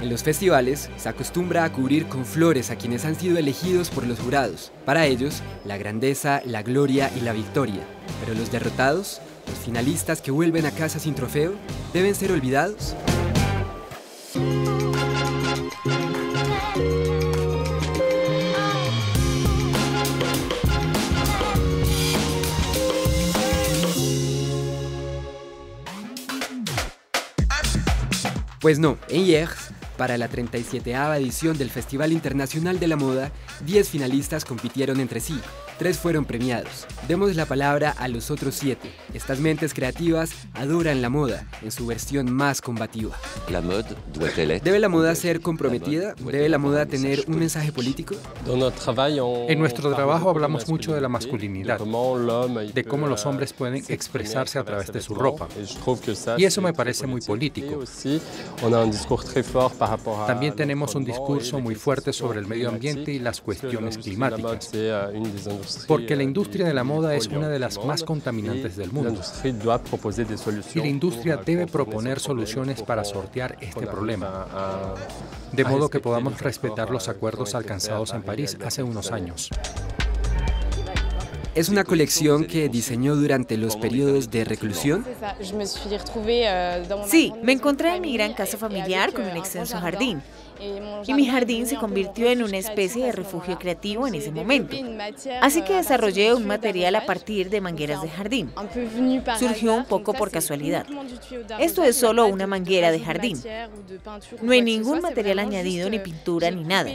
En los festivales se acostumbra a cubrir con flores a quienes han sido elegidos por los jurados. Para ellos, la grandeza, la gloria y la victoria. Pero los derrotados, los finalistas que vuelven a casa sin trofeo, deben ser olvidados. Pues no, en Hierges, para la 37 edición del Festival Internacional de la Moda, 10 finalistas compitieron entre sí, tres fueron premiados. Demos la palabra a los otros siete. Estas mentes creativas adoran la moda en su versión más combativa. ¿Debe la moda ser comprometida? ¿Debe la moda tener un mensaje político? En nuestro trabajo hablamos mucho de la masculinidad, de cómo los hombres pueden expresarse a través de su ropa. Y eso me parece muy político. También tenemos un discurso muy fuerte sobre el medio ambiente y las cuestiones climáticas porque la industria de la moda es una de las más contaminantes del mundo. Y la industria debe proponer soluciones para sortear este problema, de modo que podamos respetar los acuerdos alcanzados en París hace unos años. ¿Es una colección que diseñó durante los periodos de reclusión? Sí, me encontré en mi gran casa familiar con un extenso jardín y mi jardín se convirtió en una especie de refugio creativo en ese momento. Así que desarrollé un material a partir de mangueras de jardín. Surgió un poco por casualidad. Esto es solo una manguera de jardín. No hay ningún material añadido, ni pintura, ni nada.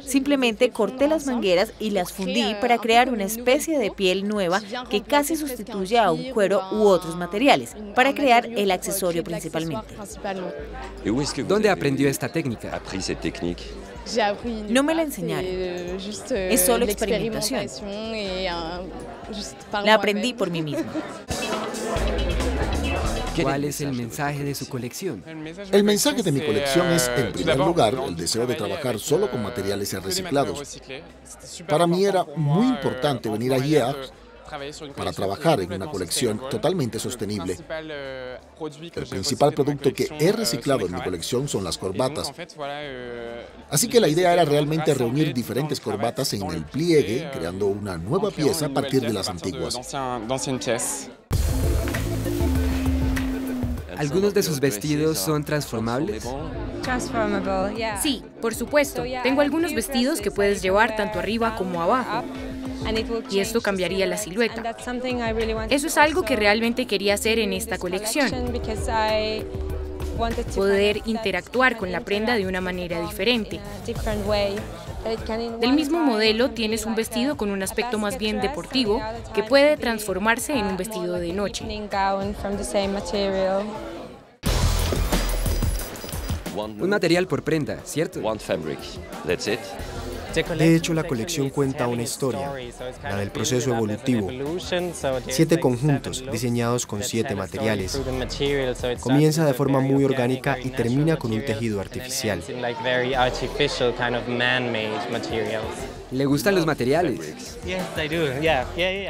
Simplemente corté las mangueras y las fundí para crear una especie de piel nueva que casi sustituye a un cuero u otros materiales, para crear el accesorio principalmente. ¿Dónde aprendió esta técnica? No me la enseñaron. Es solo experimentación. La aprendí por mí misma. ¿Cuál es el mensaje de su colección? El mensaje de mi colección es, en primer lugar, el deseo de trabajar solo con materiales reciclados. Para mí era muy importante venir a Hierges para trabajar en una colección totalmente sostenible. El principal producto que he reciclado en mi colección son las corbatas. Así que la idea era realmente reunir diferentes corbatas en el pliegue, creando una nueva pieza a partir de las antiguas. ¿Algunos de sus vestidos son transformables? Sí, por supuesto. Tengo algunos vestidos que puedes llevar tanto arriba como abajo y esto cambiaría la silueta. Eso es algo que realmente quería hacer en esta colección. Poder interactuar con la prenda de una manera diferente. Del mismo modelo tienes un vestido con un aspecto más bien deportivo que puede transformarse en un vestido de noche. Un material por prenda, ¿cierto? De hecho, la colección cuenta una historia, la del proceso evolutivo. Siete conjuntos diseñados con siete materiales. Comienza de forma muy orgánica y termina con un tejido artificial. ¿Le gustan los materiales?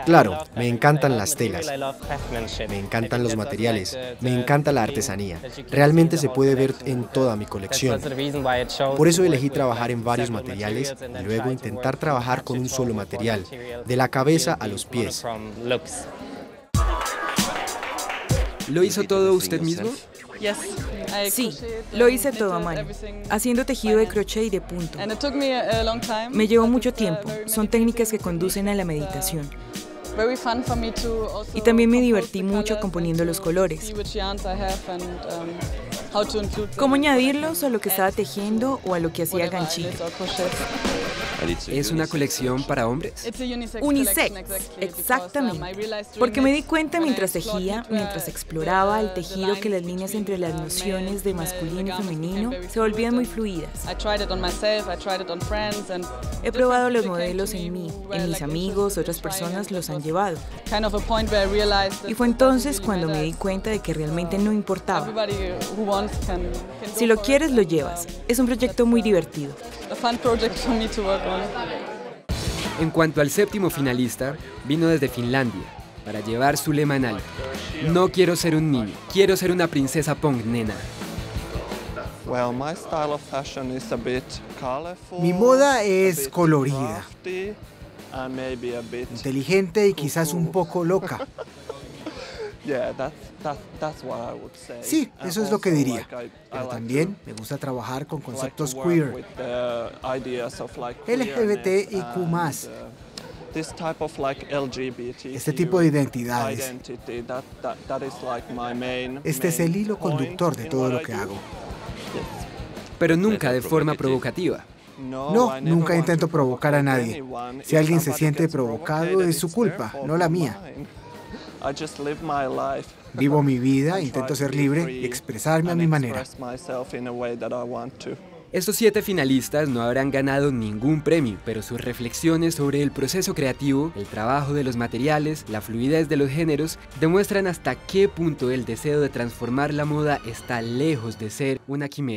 Claro, me encantan las telas. Me encantan los materiales. Me encanta la artesanía. Realmente se puede ver en toda mi colección. Por eso elegí trabajar en varios materiales y luego intentar trabajar con un solo material, de la cabeza a los pies. ¿Lo hizo todo usted mismo? Sí, lo hice todo a mano, haciendo tejido de crochet y de punto. Me llevó mucho tiempo. Son técnicas que conducen a la meditación. Y también me divertí mucho componiendo los colores. Cómo añadirlos a lo que estaba tejiendo o a lo que hacía ganchillo. ¿Es una colección para hombres? Unisex, exactamente. Porque me di cuenta mientras tejía, mientras exploraba el tejido, que las líneas entre las nociones de masculino y femenino se volvían muy fluidas. He probado los modelos en mí, en mis amigos, otras personas los han llevado. Y fue entonces cuando me di cuenta de que realmente no importaba. Si lo quieres, lo llevas. Es un proyecto muy divertido. En cuanto al séptimo finalista, vino desde Finlandia para llevar su lema en alto. No quiero ser un niño, quiero ser una princesa Pong, nena. Mi moda es colorida, inteligente y quizás un poco loca. Sí, eso es lo que diría. Pero también me gusta trabajar con conceptos queer, LGBTIQ+, este tipo de identidades. Este es el hilo conductor de todo lo que hago. Pero nunca de forma provocativa. No, nunca intento provocar a nadie. Si alguien se siente provocado, es su culpa, no la mía. Vivo mi vida, intento ser libre y expresarme a mi manera. Estos siete finalistas no habrán ganado ningún premio, pero sus reflexiones sobre el proceso creativo, el trabajo de los materiales, la fluidez de los géneros, demuestran hasta qué punto el deseo de transformar la moda está lejos de ser una quimera.